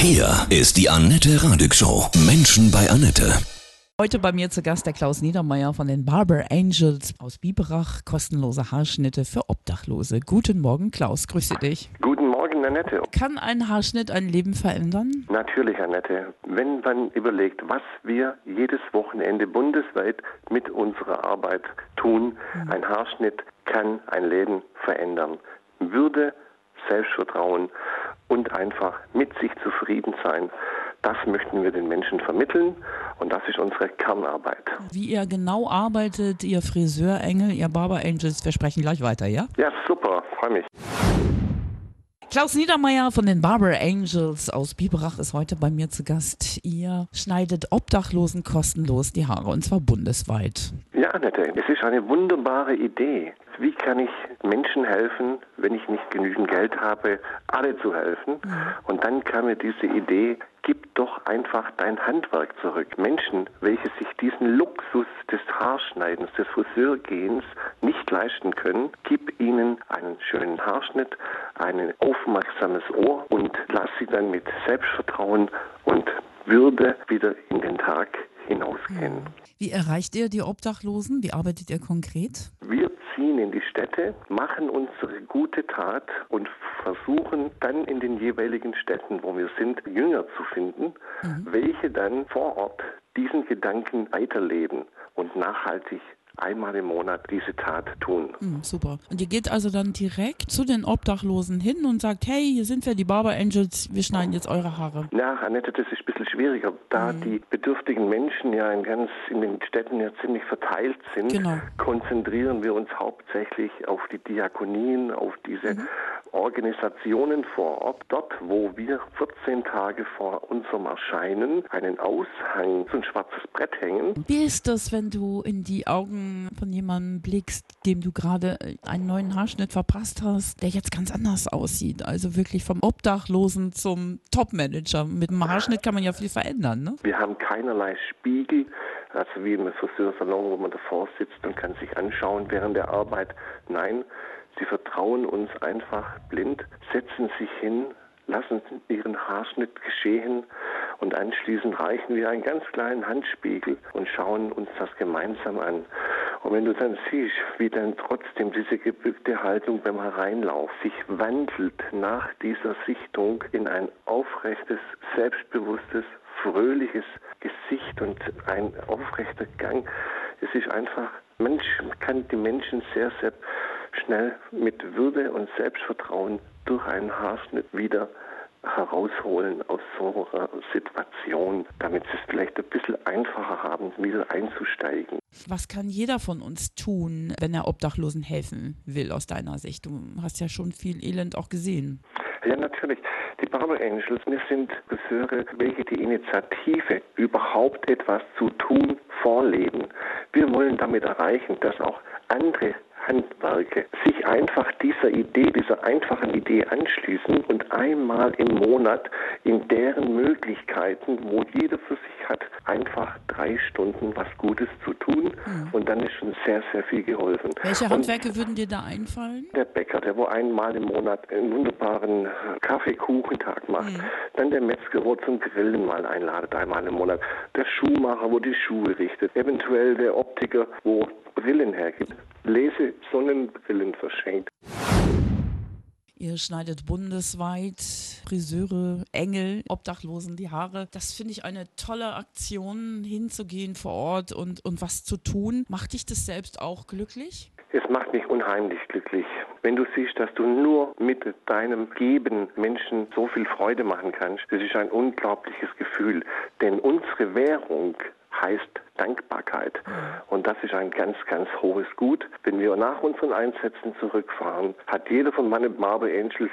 Hier ist die Annette Radig Show. Menschen bei Annette. Heute bei mir zu Gast der Klaus Niedermeyer von den Barber Angels aus Biberach. Kostenlose Haarschnitte für Obdachlose. Guten Morgen, Klaus. Grüße dich. Guten Morgen, Annette. Kann ein Haarschnitt ein Leben verändern? Natürlich, Annette. Wenn man überlegt, was wir jedes Wochenende bundesweit mit unserer Arbeit tun, ein Haarschnitt kann ein Leben verändern. Würde, Selbstvertrauen und einfach mit sich zufrieden sein. Das möchten wir den Menschen vermitteln und das ist unsere Kernarbeit. Wie ihr genau arbeitet, ihr Friseurengel, ihr Barber Angels, wir sprechen gleich weiter, ja? Ja, super, freue mich. Klaus Niedermeyer von den Barber Angels aus Biberach ist heute bei mir zu Gast. Ihr schneidet Obdachlosen kostenlos die Haare und zwar bundesweit. Ja, Annette, es ist eine wunderbare Idee. Wie kann ich Menschen helfen, wenn ich nicht genügend Geld habe, alle zu helfen? Und dann kam mir diese Idee, gib doch einfach dein Handwerk zurück. Menschen, welche sich diesen Luxus des Haarschneidens, des Friseurgehens nicht leisten können, gib ihnen einen schönen Haarschnitt, ein aufmerksames Ohr und lass sie dann mit Selbstvertrauen und Würde wieder in den Tag hinausgehen. Wie erreicht ihr die Obdachlosen? Wie arbeitet ihr konkret? Wir ziehen in die Städte, machen unsere gute Tat und versuchen dann in den jeweiligen Städten, wo wir sind, Jünger zu finden, welche dann vor Ort diesen Gedanken weiterleben und nachhaltig einmal im Monat diese Tat tun. Hm, super. Und ihr geht also dann direkt zu den Obdachlosen hin und sagt, hey, hier sind wir, die Barber Angels, wir schneiden jetzt eure Haare. Ja, Annette, das ist ein bisschen schwieriger, da die bedürftigen Menschen ja in ganz in den Städten ja ziemlich verteilt sind, Genau. konzentrieren wir uns hauptsächlich auf die Diakonien, auf diese Organisationen vor Ort, dort, wo wir 14 Tage vor unserem Erscheinen einen Aushang, so ein schwarzes Brett hängen. Wie ist das, wenn du in die Augen von jemandem blickst, dem du gerade äh, einen neuen Haarschnitt verpasst hast, der jetzt ganz anders aussieht? Also wirklich vom Obdachlosen zum Topmanager. Mit dem Haarschnitt kann man ja viel verändern, ne? Wir haben keinerlei Spiegel, also wie im Friseursalon, wo man davor sitzt und kann sich anschauen während der Arbeit. Nein, sie vertrauen uns einfach blind, setzen sich hin, lassen ihren Haarschnitt geschehen und anschließend reichen wir einen ganz kleinen Handspiegel und schauen uns das gemeinsam an. Und wenn du dann siehst, wie dann trotzdem diese gebückte Haltung beim Hereinlauf sich wandelt nach dieser Sichtung in ein aufrechtes, selbstbewusstes, fröhliches Gesicht und ein aufrechter Gang. Es ist einfach, Mensch kann die Menschen sehr, sehr schnell mit Würde und Selbstvertrauen durch einen Haarschnitt wieder herausholen aus so einer Situation, damit sie es vielleicht ein bisschen einfacher haben, wieder einzusteigen. Was kann jeder von uns tun, wenn er Obdachlosen helfen will, aus deiner Sicht? Du hast ja schon viel Elend auch gesehen. Ja, natürlich. Die Barber Angels, wir sind Friseure, welche die Initiative, überhaupt etwas zu tun, vorleben. Wir wollen damit erreichen, dass auch andere Handwerke sich einfach dieser Idee, dieser einfachen Idee anschließen und einmal im Monat in deren Möglichkeiten, wo jeder für sich hat, einfach drei Stunden was Gutes zu tun. Und dann ist schon sehr, sehr viel geholfen. Welche Und Handwerke würden dir da einfallen? der Bäcker, der wo einmal im Monat einen wunderbaren Kaffeekuchentag macht. Dann der Metzger, wo zum Grillen mal einladet, einmal im Monat. Der Schuhmacher, wo die Schuhe richtet. Eventuell der Optiker, wo Brillen hergibt. Lese Sonnenbrillen verschenkt. Ihr schneidet bundesweit Friseure, Engel, Obdachlosen die Haare. Das finde ich eine tolle Aktion, hinzugehen vor Ort und, und was zu tun. Macht dich das selbst auch glücklich? Es macht mich unheimlich glücklich, wenn du siehst, dass du nur mit deinem Geben Menschen so viel Freude machen kannst. Das ist ein unglaubliches Gefühl, denn unsere Währung heißt Dankbarkeit. Und das ist ein ganz, ganz hohes Gut. Wenn wir nach unseren Einsätzen zurückfahren, hat jeder von meinen Barber Angels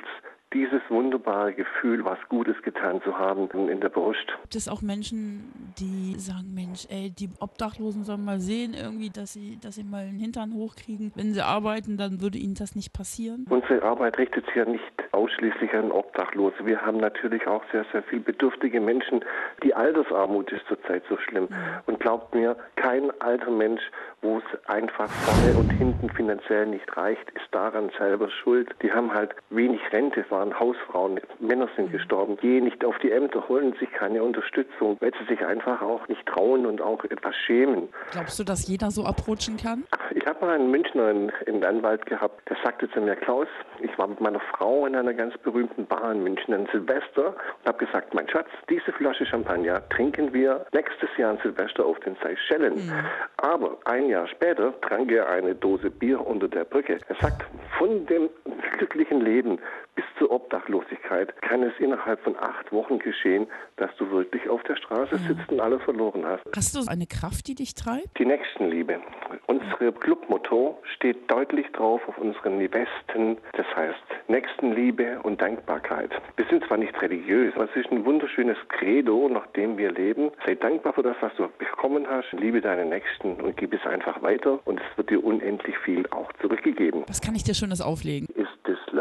dieses wunderbare Gefühl, was Gutes getan zu haben, in der Brust. Gibt es auch Menschen, die sagen, Mensch, ey, die Obdachlosen sollen mal sehen, irgendwie, dass sie, dass sie mal einen Hintern hochkriegen. Wenn sie arbeiten, dann würde ihnen das nicht passieren. Unsere Arbeit richtet sich ja nicht ausschließlich an Obdachlose. Wir haben natürlich auch sehr, sehr viel bedürftige Menschen. Die Altersarmut ist zurzeit so schlimm. Und glaubt mir, kein alter Mensch, wo es einfach vorne und hinten finanziell nicht reicht, ist daran selber schuld. Die haben halt wenig Rente, waren Hausfrauen, Männer sind gestorben, gehen nicht auf die Ämter, holen sich keine Unterstützung, weil sie sich einfach auch nicht trauen und auch etwas schämen. Glaubst du, dass jeder so abrutschen kann? Ich habe mal einen Münchner in, in Anwalt gehabt, der sagte zu mir, Klaus, ich war mit meiner Frau in einer ganz berühmten Bar in München an Silvester und habe gesagt, mein Schatz, diese Flasche Champagner trinken wir nächstes Jahr an Silvester auf den Seychellen. Mhm. Aber ein Jahr später trank er eine Dose Bier unter der Brücke. Er sagt, von dem glücklichen Leben bis zur Obdachlosigkeit kann es innerhalb von acht Wochen geschehen, dass du wirklich auf der Straße mhm. sitzt und alles verloren hast. Hast du eine Kraft, die dich treibt? Die Nächstenliebe. Unsere Clubmotto steht deutlich drauf auf unseren Westen. Das heißt Nächstenliebe und Dankbarkeit. Wir sind zwar nicht religiös, aber es ist ein wunderschönes Credo, nach dem wir leben. Sei dankbar für das, was du bekommen hast. Liebe deine Nächsten und gib es einfach weiter. Und es wird dir unendlich viel auch zurückgegeben. Was kann ich dir Schönes auflegen?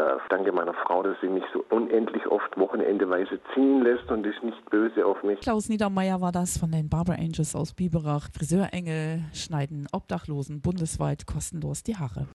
Love. Danke meiner Frau, dass sie mich so unendlich oft wochenendeweise ziehen lässt und ist nicht böse auf mich. Klaus Niedermeyer war das von den Barbara Angels aus Biberach. Friseurengel schneiden Obdachlosen bundesweit kostenlos die Haare.